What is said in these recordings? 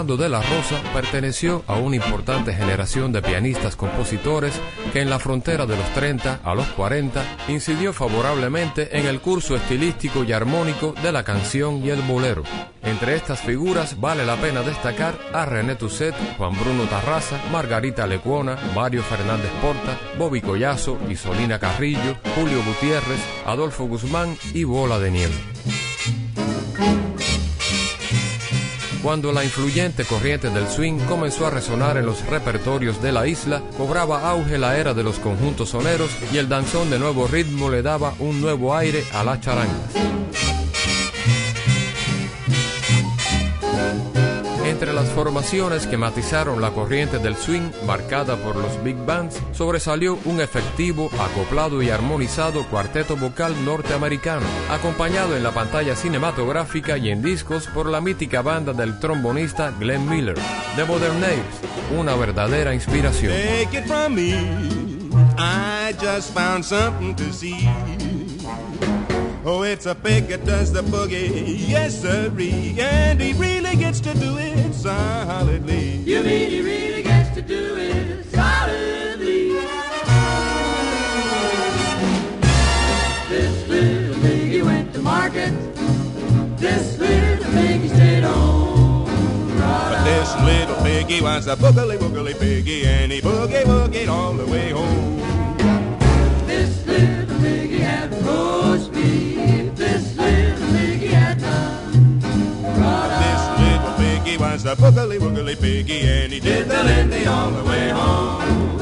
Orlando de la Rosa perteneció a una importante generación de pianistas compositores que en la frontera de los 30 a los 40 incidió favorablemente en el curso estilístico y armónico de la canción y el bolero. Entre estas figuras vale la pena destacar a René Tusset, Juan Bruno Tarraza, Margarita Lecuona, Mario Fernández Porta, Bobby Collazo, Isolina Carrillo, Julio Gutiérrez, Adolfo Guzmán y Bola de Nieve. Cuando la influyente corriente del swing comenzó a resonar en los repertorios de la isla, cobraba auge la era de los conjuntos soneros y el danzón de nuevo ritmo le daba un nuevo aire a las charangas. Entre las formaciones que matizaron la corriente del swing marcada por los big bands, sobresalió un efectivo, acoplado y armonizado cuarteto vocal norteamericano, acompañado en la pantalla cinematográfica y en discos por la mítica banda del trombonista Glenn Miller, The Modern una verdadera inspiración. Take it from me, I just found something to see. Oh, it's a pig that does the boogie, yes sirree, and he really gets to do it solidly. You mean he really gets to do it solidly? This little piggy went to market. This little piggy stayed home. But this little piggy was a boogly woogly piggy, and he boogie woogied all the way home. Was a boogly woogly piggy, and he did the lindy all the way home.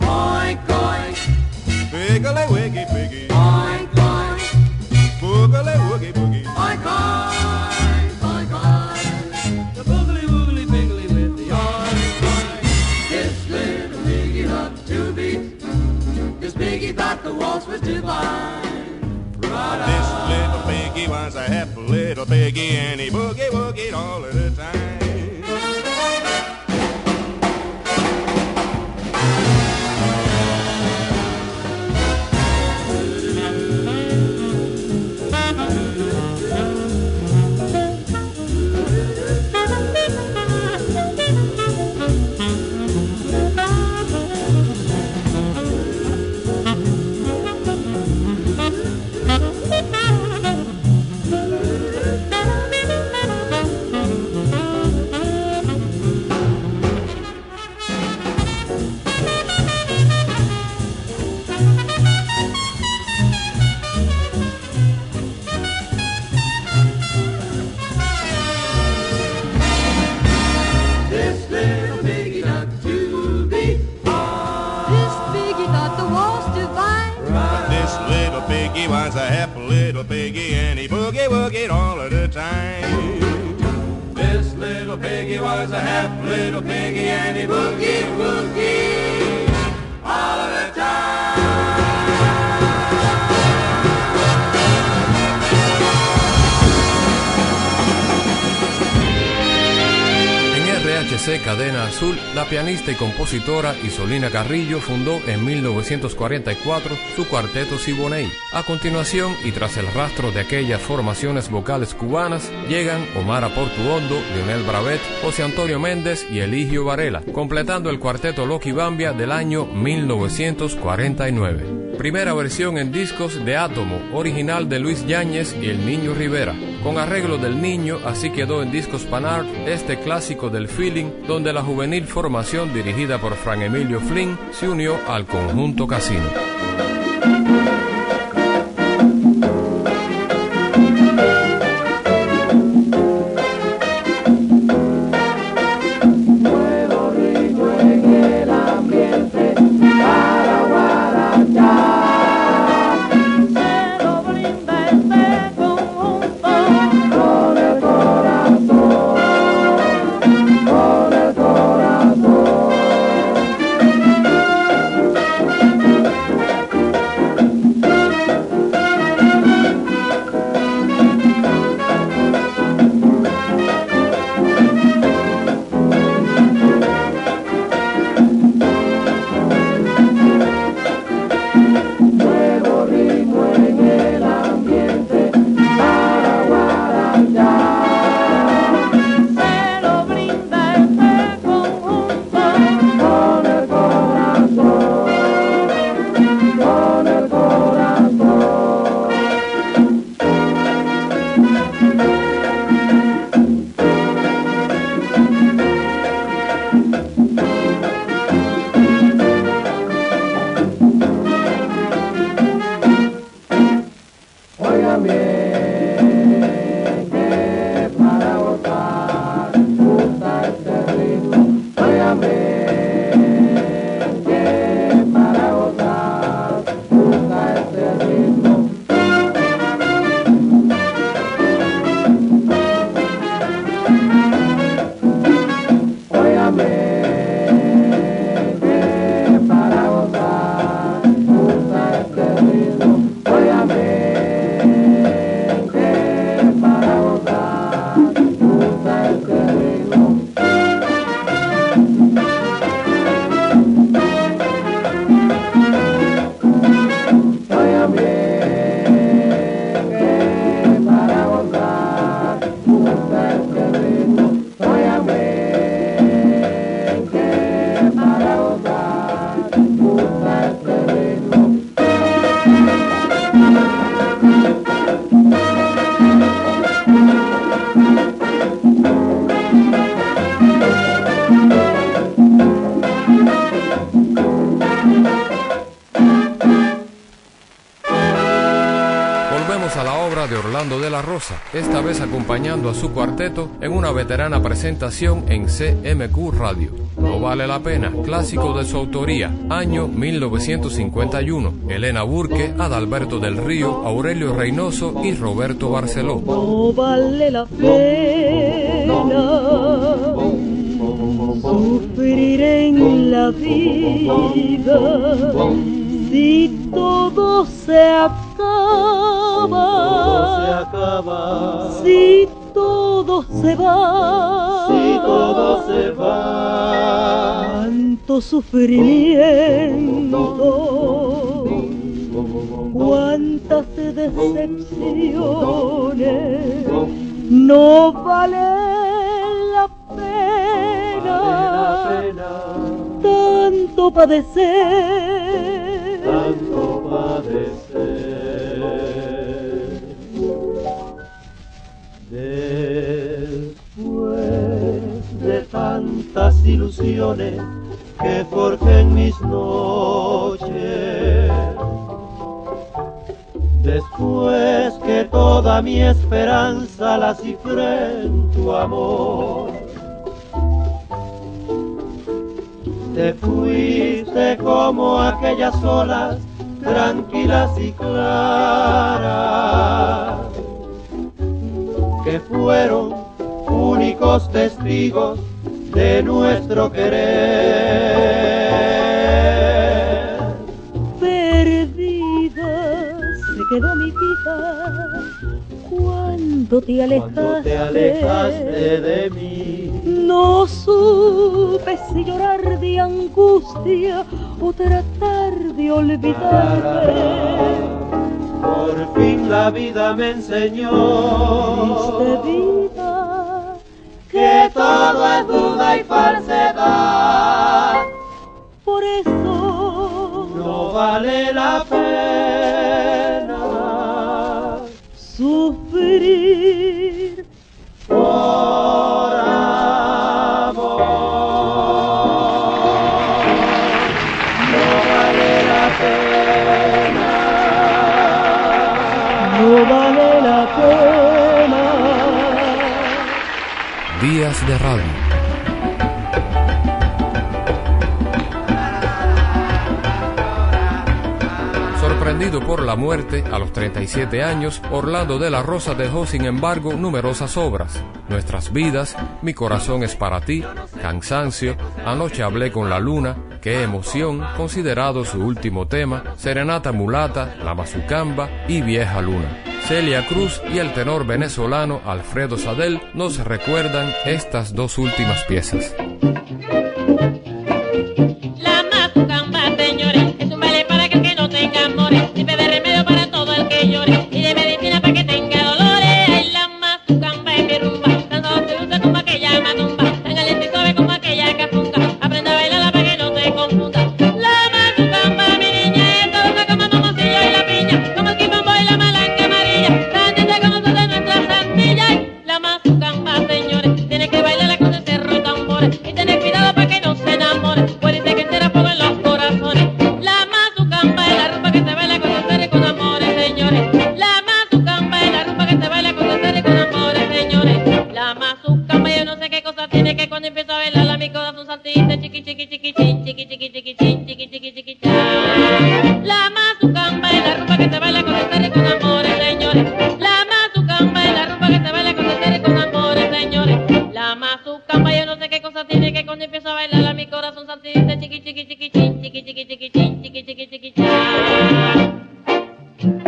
Oink, oink, Piggly wiggy piggy, oink, oink, boogly woogie boogie. oink, oink, oink, oink. The boogly woogly piggly with the oink, oink. This little piggy loved to beat. This piggy thought the waltz was divine. This little piggy was a happy little piggy, and he boogie woogied all of the time. A happy little piggy and he boogie woogie Cadena Azul, la pianista y compositora Isolina Carrillo fundó en 1944 su cuarteto Siboney. A continuación, y tras el rastro de aquellas formaciones vocales cubanas, llegan Omar Aportuondo, Leonel Bravet, José Antonio Méndez y Eligio Varela, completando el cuarteto Loki Bambia del año 1949. Primera versión en discos de Átomo, original de Luis Yáñez y El Niño Rivera. Con arreglo del niño, así quedó en discos Panart este clásico del feeling, donde la juvenil formación dirigida por Fran Emilio Flynn se unió al conjunto Casino. A su cuarteto en una veterana presentación en CMQ Radio. No vale la pena, clásico de su autoría, año 1951. Elena Burke, Adalberto del Río, Aurelio Reynoso y Roberto Barceló. No vale la pena sufrir en la vida si todo se acaba, se acaba, si todo se va, si todo se va, cuánto sufrimiento, cuántas decepciones, no vale la pena, tanto padecer, tantas ilusiones que forjen mis noches, después que toda mi esperanza la cifré en tu amor. Te fuiste como aquellas olas tranquilas y claras que fueron únicos testigos de nuestro querer. perdida se quedó mi vida cuando te alejaste, Cuando te alejaste de mí, No supe si llorar de angustia o tratar de olvidarte. por fin la vida me enseñó que todo es duda y falsedad. por eso No vale la pena sufrir. De Radio. Sorprendido por la muerte a los 37 años, Orlando de la Rosa dejó sin embargo numerosas obras. Nuestras vidas, Mi corazón es para ti, Cansancio, Anoche hablé con la luna, Qué emoción, considerado su último tema, Serenata mulata, La mazucamba y Vieja luna. Celia Cruz y el tenor venezolano Alfredo Sadel nos recuerdan estas dos últimas piezas. jiggy jiggy jiggy jiggy.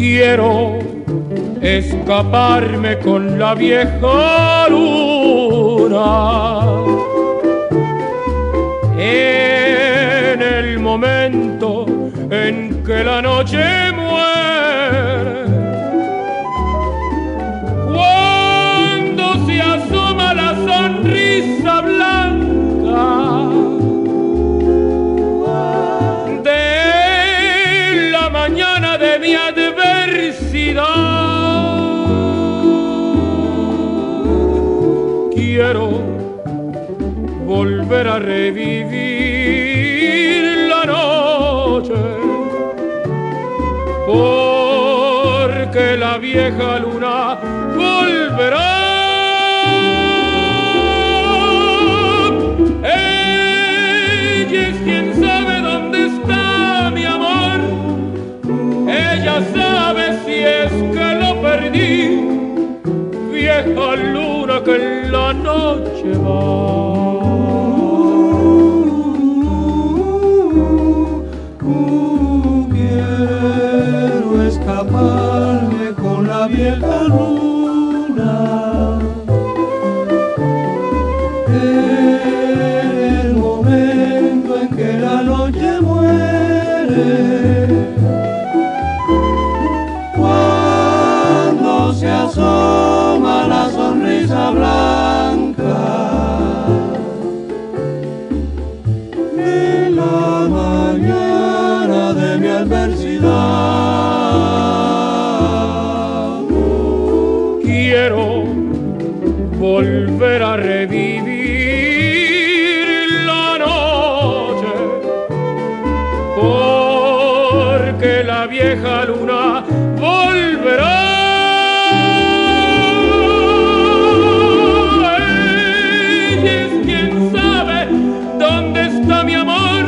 Quiero escaparme con la vieja luna. En el momento en que la noche muere. Cuando se asoma la sonrisa volver a revivir la noche, porque la vieja luna volverá. Ella es quien sabe dónde está mi amor. Ella sabe si es que lo perdí. Vieja luna que en la noche Quiero vieja luz. Vieja luna volverá. Ella es quien sabe dónde está mi amor.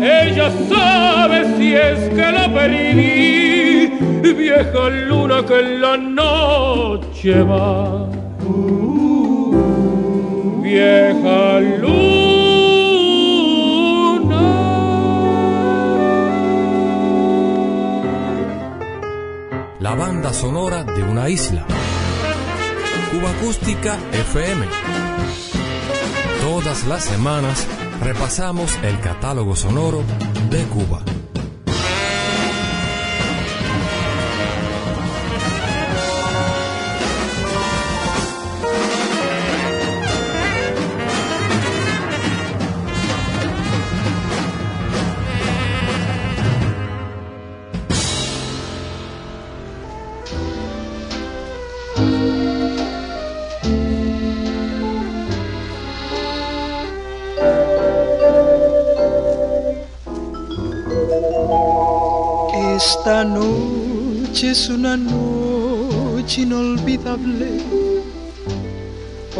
Ella sabe si es que la perdí, vieja luna que en la noche va. Vieja luna. Sonora de una isla. Cuba Acústica FM. Todas las semanas repasamos el catálogo sonoro de Cuba.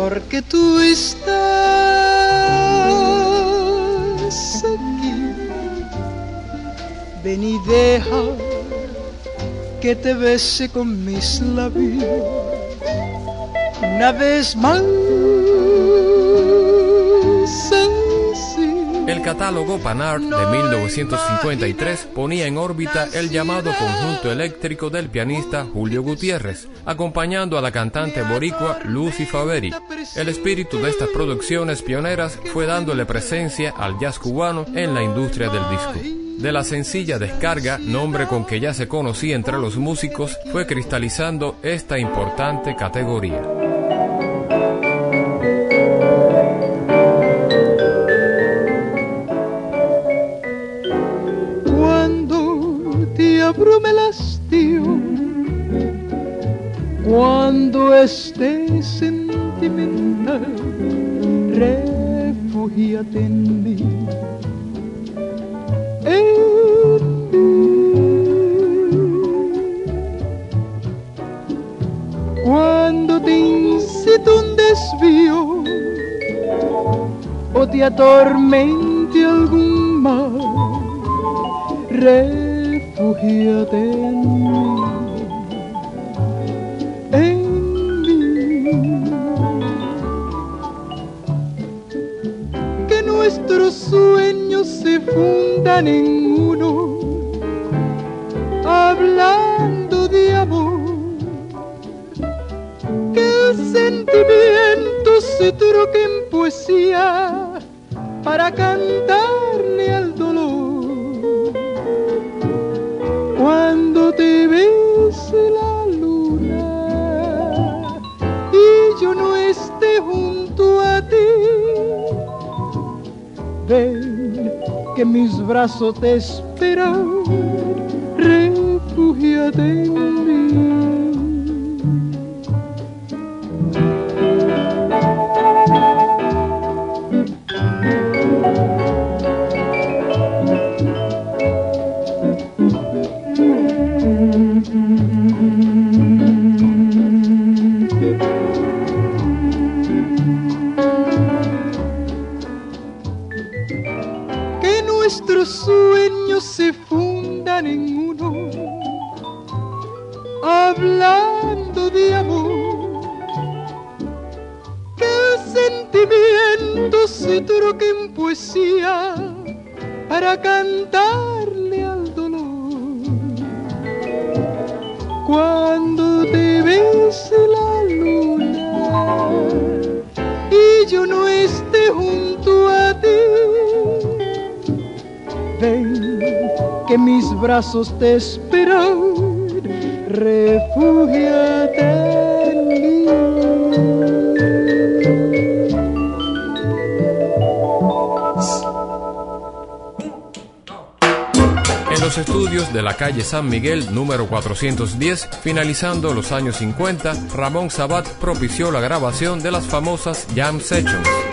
Porque tú estás aquí. Ven y deja que te bese con mis labios una vez más. El catálogo Panart de 1953 ponía en órbita el llamado conjunto eléctrico del pianista Julio Gutiérrez, acompañando a la cantante boricua Lucy Faveri. El espíritu de estas producciones pioneras fue dándole presencia al jazz cubano en la industria del disco. De la sencilla descarga, nombre con que ya se conocía entre los músicos, fue cristalizando esta importante categoría. Te abrume el hastío, cuando estés sentimental, refugíate en mí. En mí. Cuando te incite un desvío o te atormente algún mal, en mí. Que nuestros sueños se fundan en uno, hablando de amor. Que el sentimiento se troque poesía para cantarle mis brazos te esperan, refugíate en te refúgiate en. En los estudios de la calle San Miguel número 410, finalizando los años 50, Ramón Sabat propició la grabación de las famosas Jam Sessions.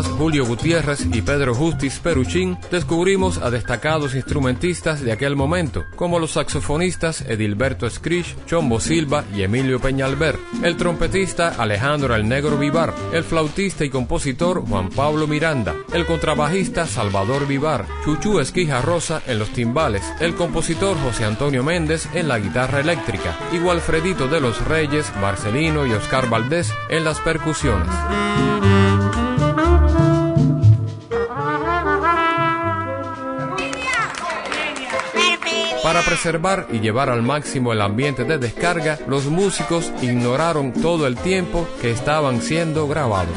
Julio Gutiérrez y Pedro Justis Peruchín, descubrimos a destacados instrumentistas de aquel momento, como los saxofonistas Edilberto Scrich, Chombo Silva y Emilio Peñalver, el trompetista Alejandro El Negro Vivar, el flautista y compositor Juan Pablo Miranda, el contrabajista Salvador Vivar, Chuchú Esquija Rosa en los timbales, el compositor José Antonio Méndez en la guitarra eléctrica, y Walfredito de los Reyes, Marcelino y Oscar Valdés en las percusiones. Preservar y llevar al máximo el ambiente de descarga, los músicos ignoraron todo el tiempo que estaban siendo grabados.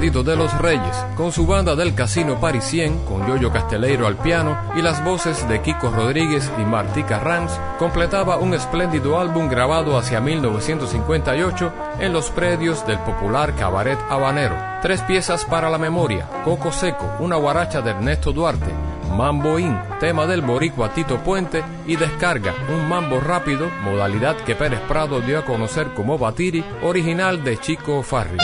Alfredito de los Reyes, con su banda del Casino Parisien, con Yoyo Casteleiro al piano y las voces de Kiko Rodríguez y Martí Carranz, completaba un espléndido álbum grabado hacia 1958 en los predios del popular cabaret habanero. Tres piezas para la memoria, Coco Seco, una guaracha de Ernesto Duarte, Mambo In, tema del boricua Tito Puente y Descarga, un mambo rápido, modalidad que Pérez Prado dio a conocer como Batiri, original de Chico Farri.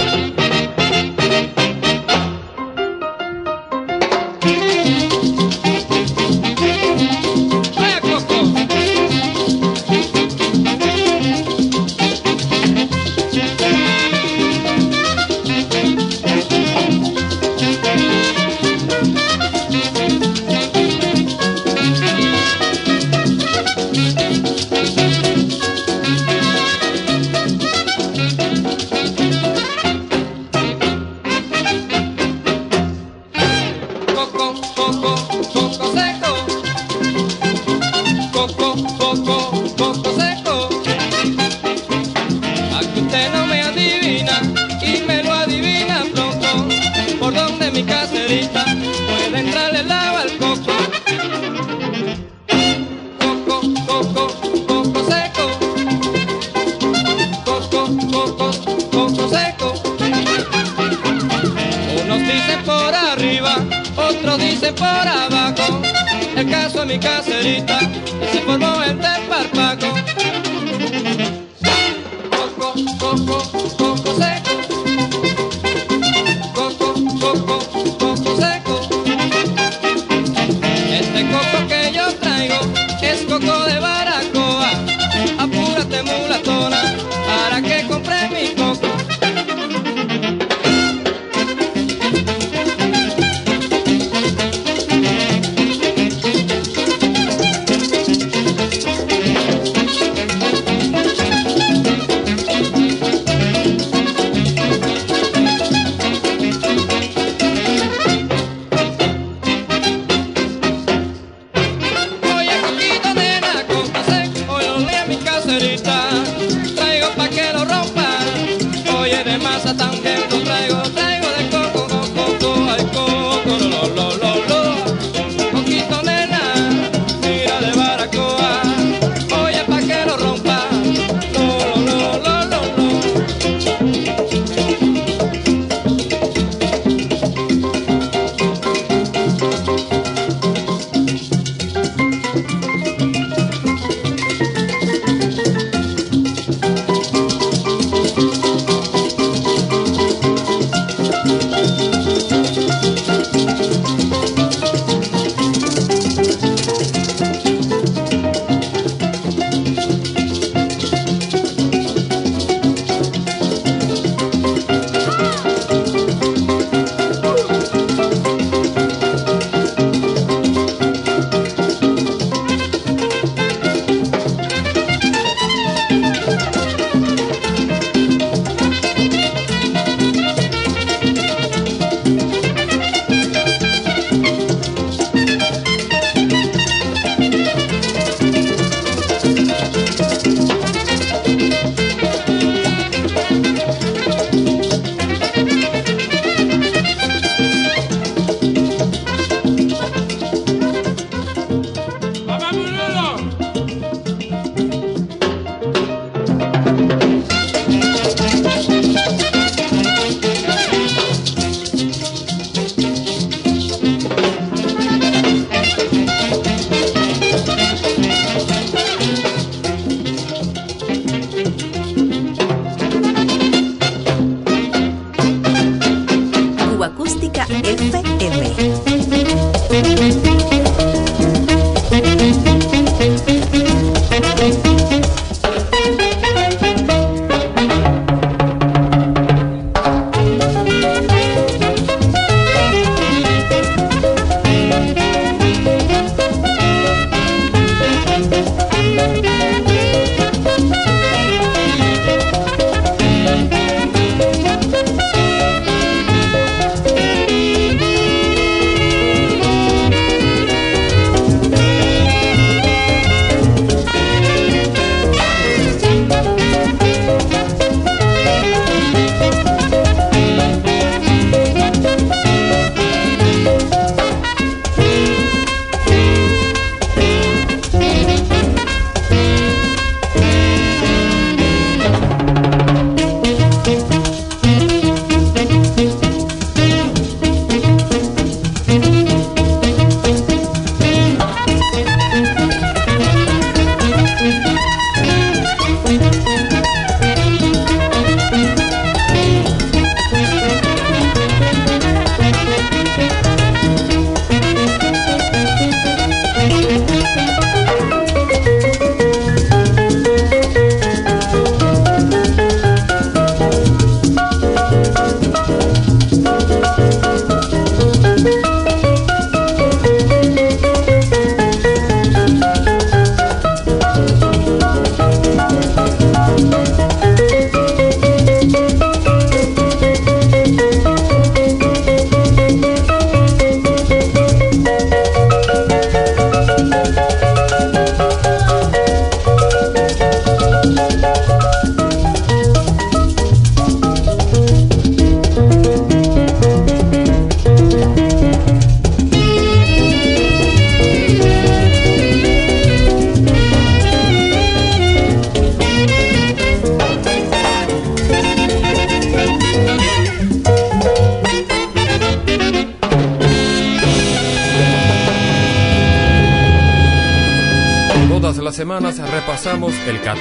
Coco, coco seco. A que usted no me adivina y me lo adivina pronto. Por donde mi caserita puede entrarle el agua al coco. Coco, coco, coco seco. Coco, coco, coco seco. Unos dicen por arriba, otros dicen por abajo. Caso es mi caserita y se formó el desparpaco.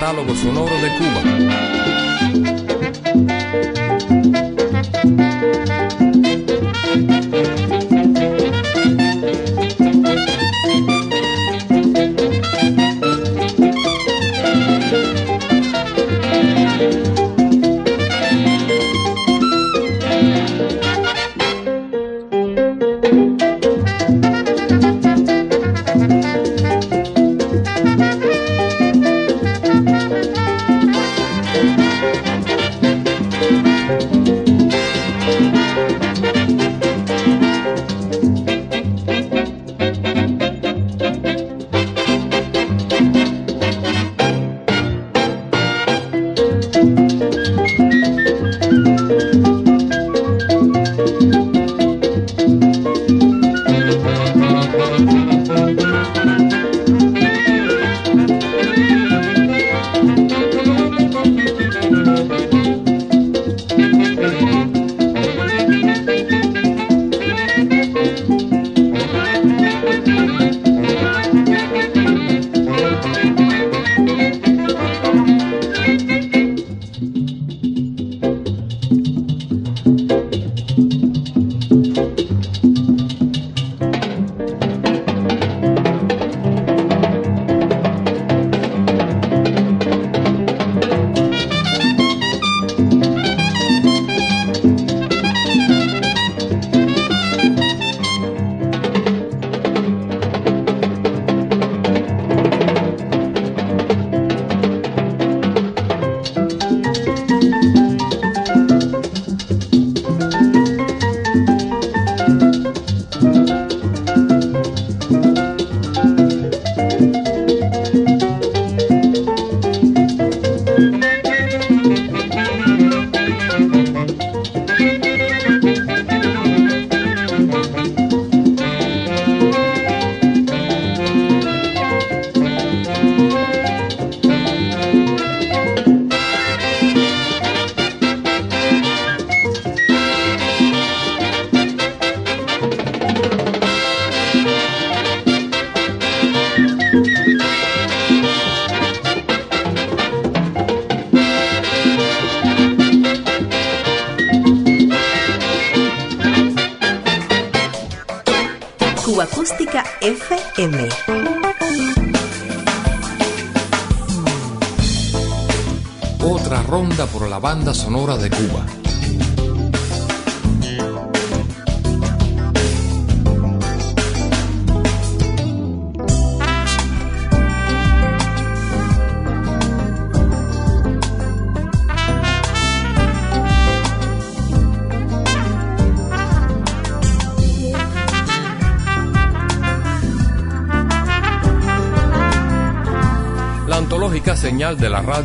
Catálogo sonoro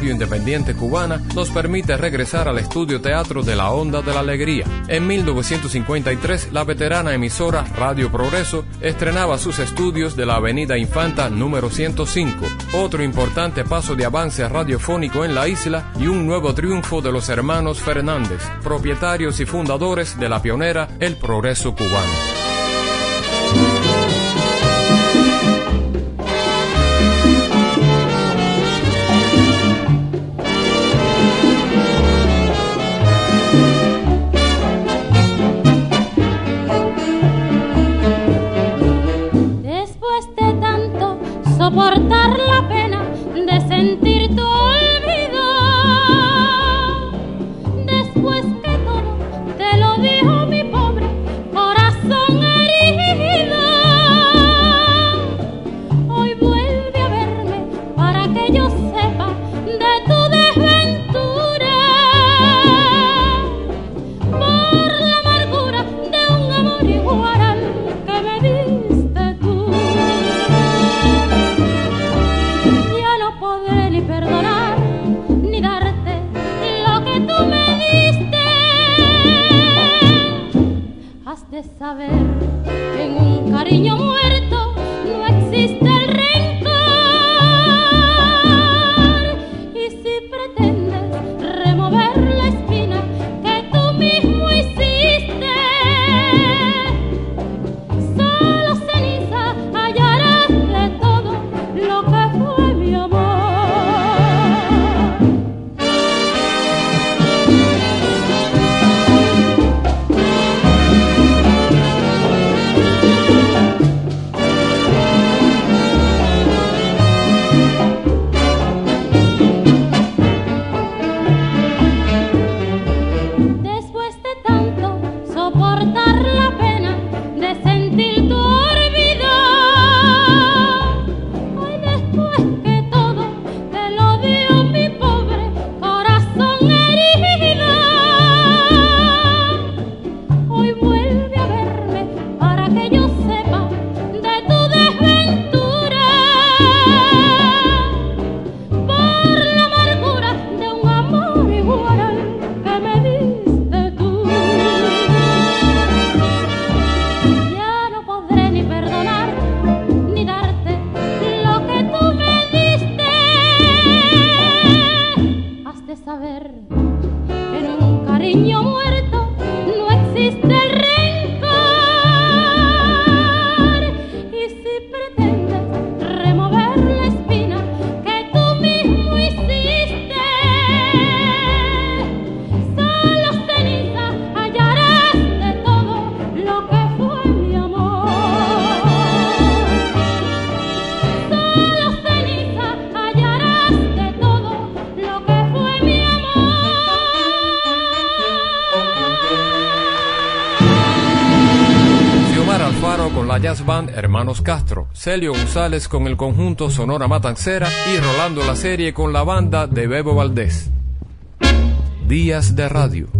radio independiente cubana nos permite regresar al estudio teatro de la Onda de la Alegría. En 1953, la veterana emisora Radio Progreso estrenaba sus estudios de la Avenida Infanta número 105, otro importante paso de avance radiofónico en la isla y un nuevo triunfo de los hermanos Fernández, propietarios y fundadores de la pionera El Progreso Cubano. Castro, Celio González con el conjunto Sonora Matancera y Rolando la serie con la banda de Bebo Valdés. Días de Radio.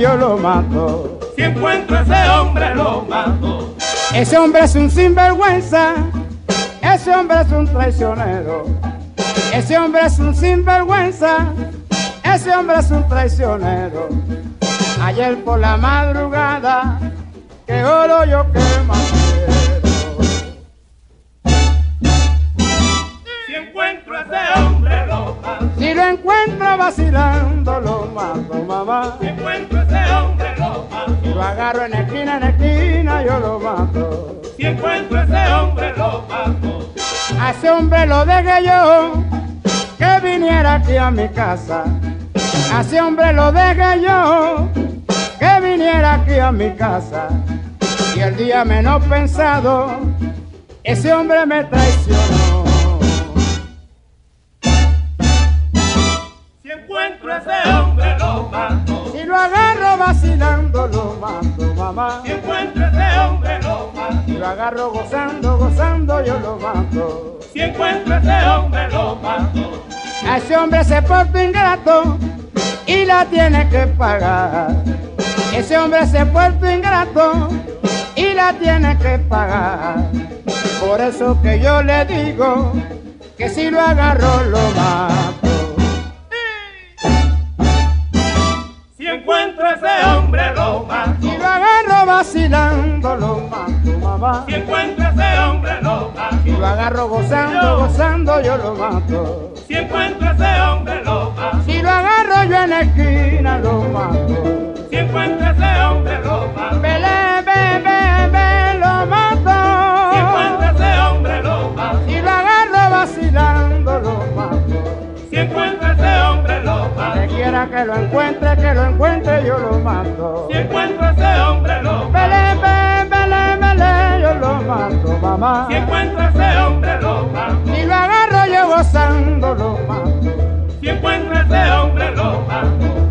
yo lo mato. Si encuentro a ese hombre, lo mato. Ese hombre es un sinvergüenza, ese hombre es un traicionero. Ese hombre es un sinvergüenza, ese hombre es un traicionero. Ayer por la madrugada, que oro yo que. a mi casa. A ese hombre lo dejé yo, que viniera aquí a mi casa. Y el día menos pensado, ese hombre me traicionó. Hombre se porta ingrato y la tiene que pagar. Ese hombre se porta ingrato y la tiene que pagar. Por eso que yo le digo que si lo agarro lo mato. Si encuentro ese hombre lo mato. Si lo agarro vacilando lo mato, mamá. Si encuentro ese hombre lo mato. Si lo agarro gozando, gozando, yo lo mato. Si encuentro ese hombre lo mato. Si lo agarro yo en la esquina, lo mato. Si encuentro ese hombre lo mato. Belé, be, be, be, lo mato. Si encuentro ese hombre lo mato. Si lo agarro vacilando, lo mato. Si encuentro ese hombre lo mato. Donde quiera que lo encuentre, que lo encuentre, yo lo mato. Si encuentro ese hombre lo mato. Belé, be, yo lo mato, mamá. Si encuentro ese hombre lo mato. Si lo agarro gozando, lo mato. Si encuentro ese hombre lo mato.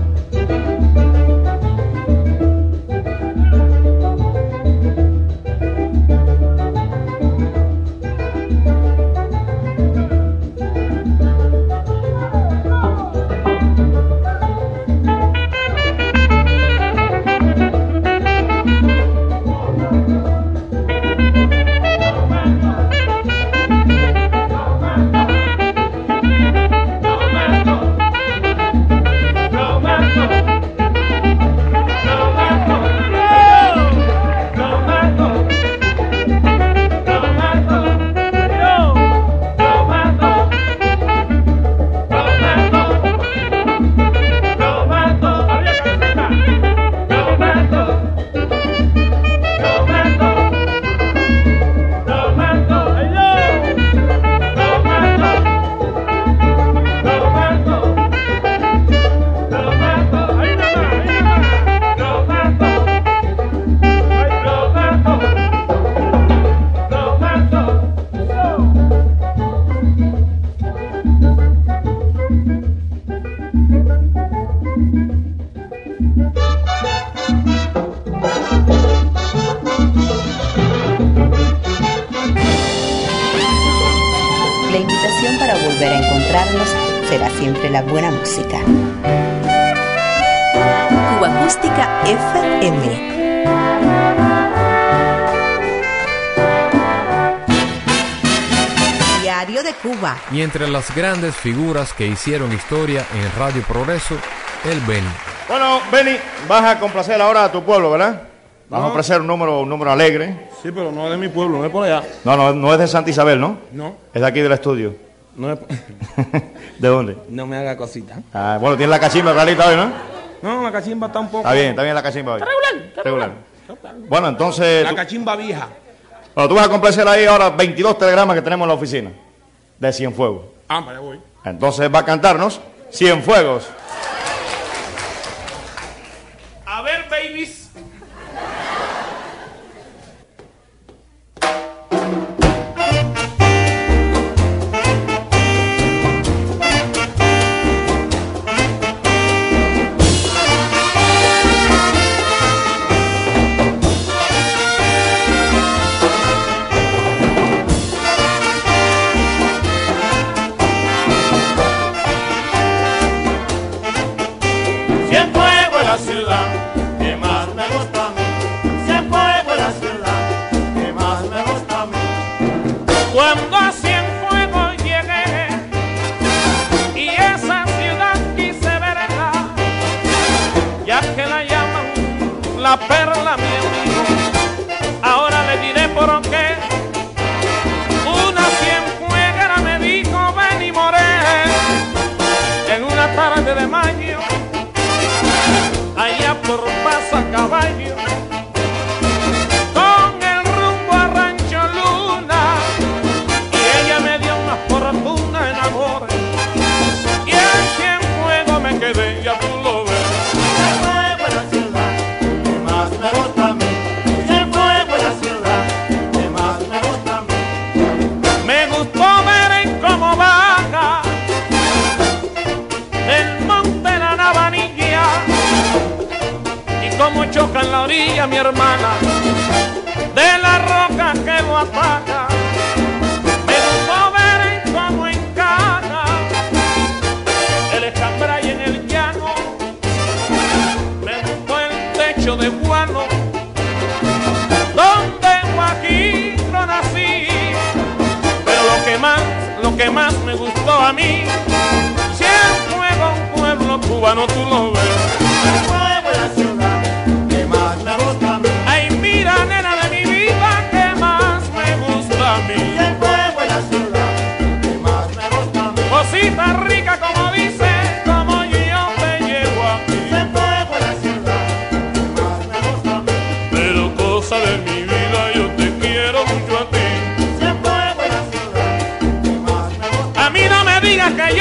Y entre las grandes figuras que hicieron historia en Radio Progreso, el Beni. Bueno, Benny, vas a complacer ahora a tu pueblo, ¿verdad? Vamos a ofrecer un número, un número alegre. Sí, pero no es de mi pueblo, no es por allá. No, no, no es de Santa Isabel, ¿no? No. Es de aquí del estudio. No, es... ¿De dónde? no me haga cosita. Ah, bueno, tiene la cachimba realita hoy, ¿no? No, la cachimba está un poco. Está bien, está bien la cachimba hoy. Regular, Regular. Bueno, entonces... La tú- cachimba vieja. Bueno, tú vas a complacer ahí ahora 22 telegramas que tenemos en la oficina de Cienfuegos. Ah, para voy. Entonces va a cantarnos Cienfuegos. en la orilla, mi hermana, de la roca que lo ataca. Me gustó ver en cómo encaja el escambray en el llano. Me gustó el techo de guano, donde Guajiro nací. Pero lo que más, lo que más me gustó a mí, siempre fue un pueblo cubano, tú lo ves. No